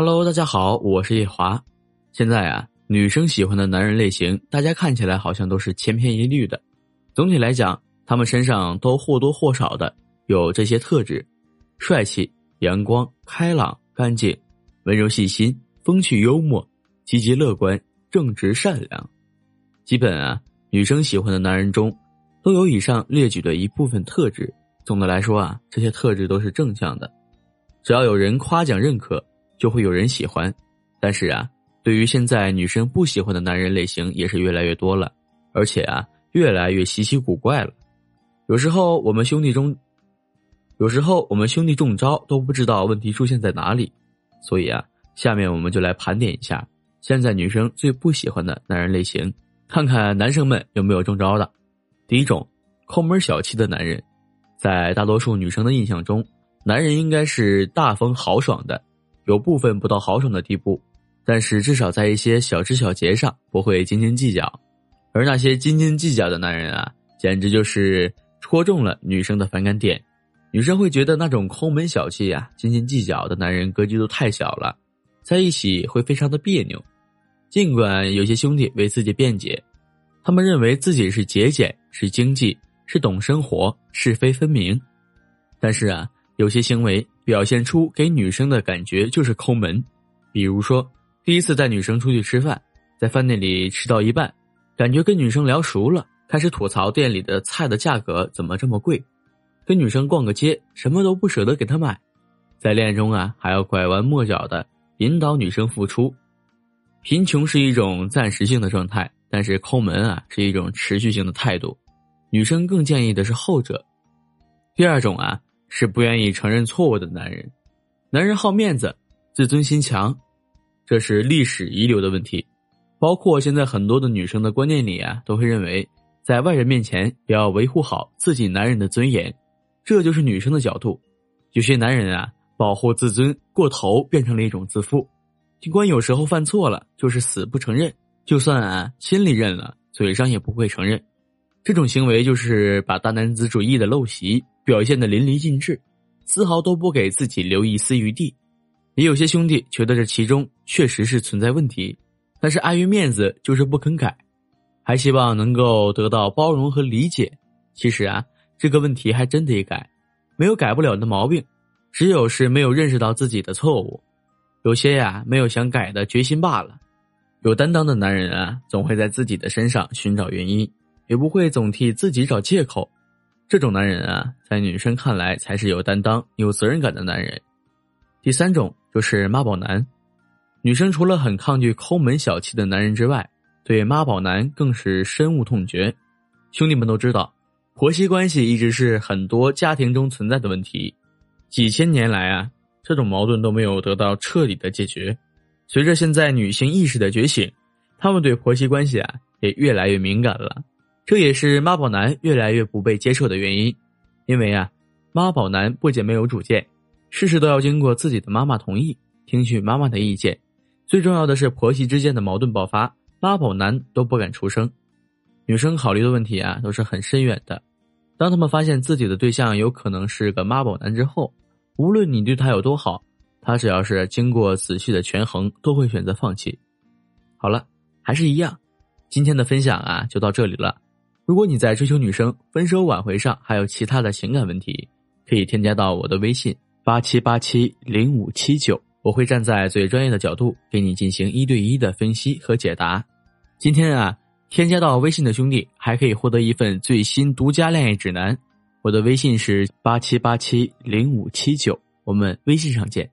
Hello，大家好，我是叶华。现在啊，女生喜欢的男人类型，大家看起来好像都是千篇一律的。总体来讲，他们身上都或多或少的有这些特质：帅气、阳光、开朗、干净、温柔细心、风趣幽默、积极乐观、正直善良。基本啊，女生喜欢的男人中，都有以上列举的一部分特质。总的来说啊，这些特质都是正向的。只要有人夸奖认可。就会有人喜欢，但是啊，对于现在女生不喜欢的男人类型也是越来越多了，而且啊，越来越稀奇古怪了。有时候我们兄弟中，有时候我们兄弟中招都不知道问题出现在哪里。所以啊，下面我们就来盘点一下现在女生最不喜欢的男人类型，看看男生们有没有中招的。第一种，抠门小气的男人，在大多数女生的印象中，男人应该是大方豪爽的。有部分不到豪爽的地步，但是至少在一些小枝小节上不会斤斤计较，而那些斤斤计较的男人啊，简直就是戳中了女生的反感点。女生会觉得那种抠门小气啊、斤斤计较的男人格局都太小了，在一起会非常的别扭。尽管有些兄弟为自己辩解，他们认为自己是节俭、是经济、是懂生活、是非分明，但是啊，有些行为。表现出给女生的感觉就是抠门，比如说第一次带女生出去吃饭，在饭店里吃到一半，感觉跟女生聊熟了，开始吐槽店里的菜的价格怎么这么贵，跟女生逛个街，什么都不舍得给她买，在恋爱中啊还要拐弯抹角的引导女生付出。贫穷是一种暂时性的状态，但是抠门啊是一种持续性的态度，女生更建议的是后者。第二种啊。是不愿意承认错误的男人，男人好面子，自尊心强，这是历史遗留的问题。包括现在很多的女生的观念里啊，都会认为在外人面前也要维护好自己男人的尊严，这就是女生的角度。有些男人啊，保护自尊过头，变成了一种自负。尽管有时候犯错了，就是死不承认，就算啊心里认了，嘴上也不会承认。这种行为就是把大男子主义的陋习。表现的淋漓尽致，丝毫都不给自己留一丝余地。也有些兄弟觉得这其中确实是存在问题，但是碍于面子就是不肯改，还希望能够得到包容和理解。其实啊，这个问题还真得改，没有改不了的毛病，只有是没有认识到自己的错误。有些呀，没有想改的决心罢了。有担当的男人啊，总会在自己的身上寻找原因，也不会总替自己找借口。这种男人啊，在女生看来才是有担当、有责任感的男人。第三种就是妈宝男，女生除了很抗拒抠门小气的男人之外，对妈宝男更是深恶痛绝。兄弟们都知道，婆媳关系一直是很多家庭中存在的问题，几千年来啊，这种矛盾都没有得到彻底的解决。随着现在女性意识的觉醒，他们对婆媳关系啊也越来越敏感了。这也是妈宝男越来越不被接受的原因，因为啊，妈宝男不仅没有主见，事事都要经过自己的妈妈同意，听取妈妈的意见。最重要的是婆媳之间的矛盾爆发，妈宝男都不敢出声。女生考虑的问题啊，都是很深远的。当他们发现自己的对象有可能是个妈宝男之后，无论你对他有多好，他只要是经过仔细的权衡，都会选择放弃。好了，还是一样，今天的分享啊，就到这里了。如果你在追求女生、分手挽回上还有其他的情感问题，可以添加到我的微信八七八七零五七九，我会站在最专业的角度给你进行一对一的分析和解答。今天啊，添加到微信的兄弟还可以获得一份最新独家恋爱指南，我的微信是八七八七零五七九，我们微信上见。